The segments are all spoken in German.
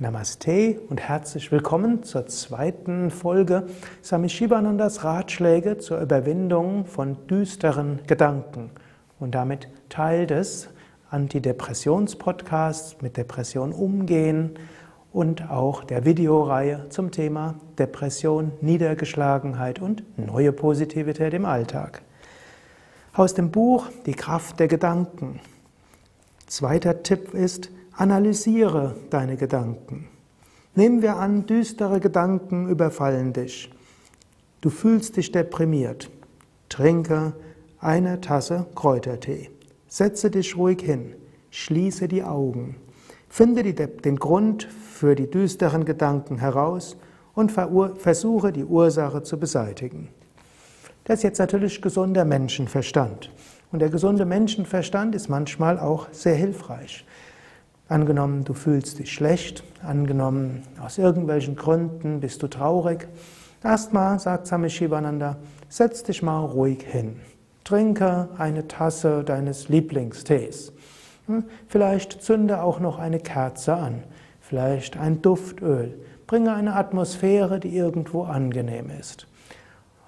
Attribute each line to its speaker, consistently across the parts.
Speaker 1: Namaste und herzlich willkommen zur zweiten Folge Swami Shivanandas Ratschläge zur Überwindung von düsteren Gedanken und damit Teil des Antidepressions-Podcasts mit Depression umgehen und auch der Videoreihe zum Thema Depression, Niedergeschlagenheit und neue Positivität im Alltag. Aus dem Buch Die Kraft der Gedanken. Zweiter Tipp ist, Analysiere deine Gedanken. Nehmen wir an, düstere Gedanken überfallen dich. Du fühlst dich deprimiert. Trinke eine Tasse Kräutertee. Setze dich ruhig hin. Schließe die Augen. Finde die, den Grund für die düsteren Gedanken heraus und versuche die Ursache zu beseitigen. Das ist jetzt natürlich gesunder Menschenverstand. Und der gesunde Menschenverstand ist manchmal auch sehr hilfreich. Angenommen, du fühlst dich schlecht, angenommen, aus irgendwelchen Gründen bist du traurig. Erstmal, sagt Swami Shivananda, setz dich mal ruhig hin. Trinke eine Tasse deines Lieblingstees. Hm, vielleicht zünde auch noch eine Kerze an. Vielleicht ein Duftöl. Bringe eine Atmosphäre, die irgendwo angenehm ist.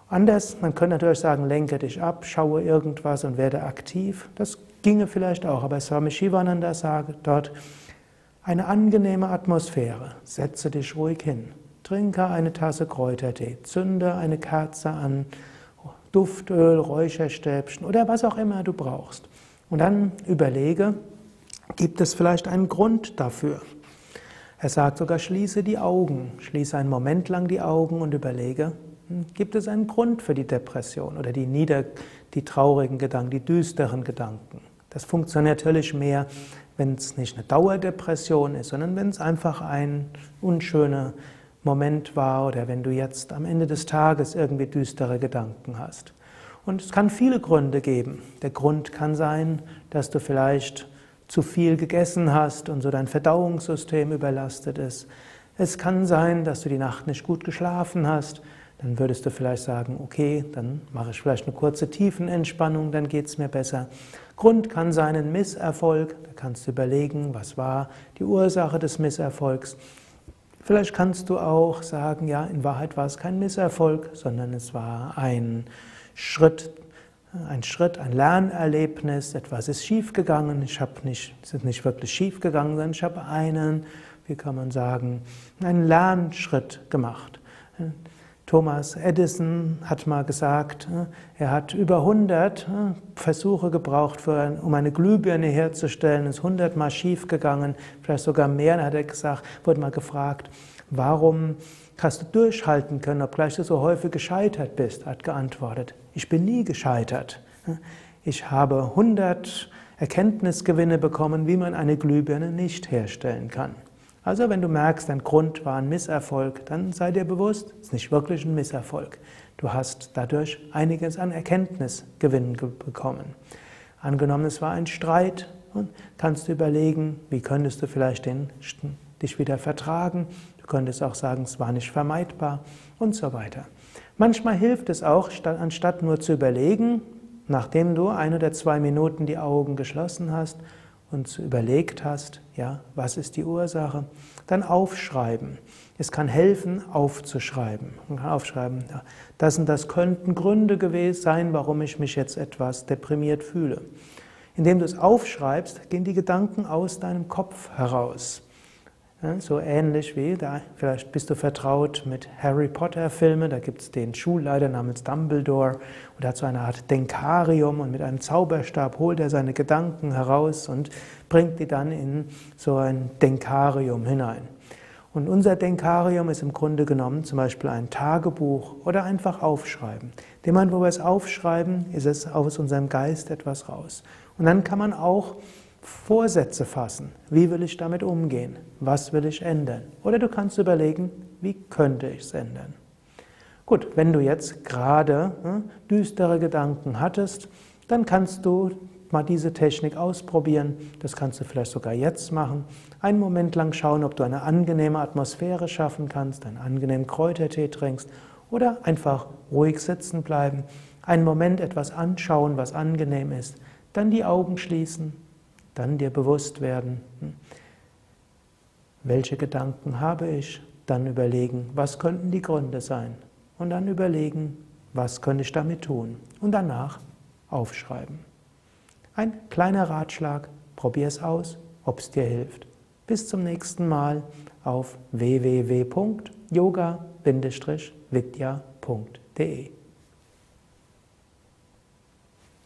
Speaker 1: Anders, man könnte natürlich sagen, lenke dich ab, schaue irgendwas und werde aktiv. Das ginge vielleicht auch, aber Swami Shivananda sagt dort, eine angenehme Atmosphäre, setze dich ruhig hin, trinke eine Tasse Kräutertee, zünde eine Kerze an, Duftöl, Räucherstäbchen oder was auch immer du brauchst. Und dann überlege, gibt es vielleicht einen Grund dafür? Er sagt sogar, schließe die Augen, schließe einen Moment lang die Augen und überlege, Gibt es einen Grund für die Depression oder die, nieder, die traurigen Gedanken, die düsteren Gedanken? Das funktioniert natürlich mehr, wenn es nicht eine Dauerdepression ist, sondern wenn es einfach ein unschöner Moment war oder wenn du jetzt am Ende des Tages irgendwie düstere Gedanken hast. Und es kann viele Gründe geben. Der Grund kann sein, dass du vielleicht zu viel gegessen hast und so dein Verdauungssystem überlastet ist. Es kann sein, dass du die Nacht nicht gut geschlafen hast dann würdest du vielleicht sagen, okay, dann mache ich vielleicht eine kurze Tiefenentspannung, dann geht es mir besser. Grund kann sein ein Misserfolg, da kannst du überlegen, was war die Ursache des Misserfolgs. Vielleicht kannst du auch sagen, ja, in Wahrheit war es kein Misserfolg, sondern es war ein Schritt, ein Schritt, ein Lernerlebnis, etwas ist schiefgegangen, ich habe nicht, es ist nicht wirklich schiefgegangen, sondern ich habe einen, wie kann man sagen, einen Lernschritt gemacht. Thomas Edison hat mal gesagt, äh, er hat über 100 äh, Versuche gebraucht, um eine Glühbirne herzustellen, ist 100 Mal schief gegangen, vielleicht sogar mehr. Dann hat er gesagt, wurde mal gefragt, warum hast du durchhalten können, obgleich du so häufig gescheitert bist? Hat geantwortet, ich bin nie gescheitert. Ich habe 100 Erkenntnisgewinne bekommen, wie man eine Glühbirne nicht herstellen kann. Also wenn du merkst, dein Grund war ein Misserfolg, dann sei dir bewusst, es ist nicht wirklich ein Misserfolg. Du hast dadurch einiges an Erkenntnisgewinn bekommen. Angenommen, es war ein Streit, kannst du überlegen, wie könntest du vielleicht den, dich wieder vertragen. Du könntest auch sagen, es war nicht vermeidbar und so weiter. Manchmal hilft es auch, anstatt nur zu überlegen, nachdem du ein oder zwei Minuten die Augen geschlossen hast, und überlegt hast, ja, was ist die Ursache, dann aufschreiben. Es kann helfen, aufzuschreiben. Man kann aufschreiben, ja, das und das könnten Gründe gewesen sein, warum ich mich jetzt etwas deprimiert fühle. Indem du es aufschreibst, gehen die Gedanken aus deinem Kopf heraus. So ähnlich wie, da, vielleicht bist du vertraut mit Harry Potter Filmen, da gibt es den Schulleiter namens Dumbledore und hat so eine Art Denkarium und mit einem Zauberstab holt er seine Gedanken heraus und bringt die dann in so ein Denkarium hinein. Und unser Denkarium ist im Grunde genommen zum Beispiel ein Tagebuch oder einfach aufschreiben. Dem Moment, wo wir es aufschreiben, ist es aus unserem Geist etwas raus. Und dann kann man auch Vorsätze fassen. Wie will ich damit umgehen? Was will ich ändern? Oder du kannst überlegen, wie könnte ich es ändern? Gut, wenn du jetzt gerade hm, düstere Gedanken hattest, dann kannst du mal diese Technik ausprobieren. Das kannst du vielleicht sogar jetzt machen. Einen Moment lang schauen, ob du eine angenehme Atmosphäre schaffen kannst, einen angenehmen Kräutertee trinkst oder einfach ruhig sitzen bleiben, einen Moment etwas anschauen, was angenehm ist, dann die Augen schließen dann dir bewusst werden, hm, welche Gedanken habe ich, dann überlegen, was könnten die Gründe sein und dann überlegen, was könnte ich damit tun und danach aufschreiben. Ein kleiner Ratschlag, probier es aus, ob es dir hilft. Bis zum nächsten Mal auf www.yoga-vidya.de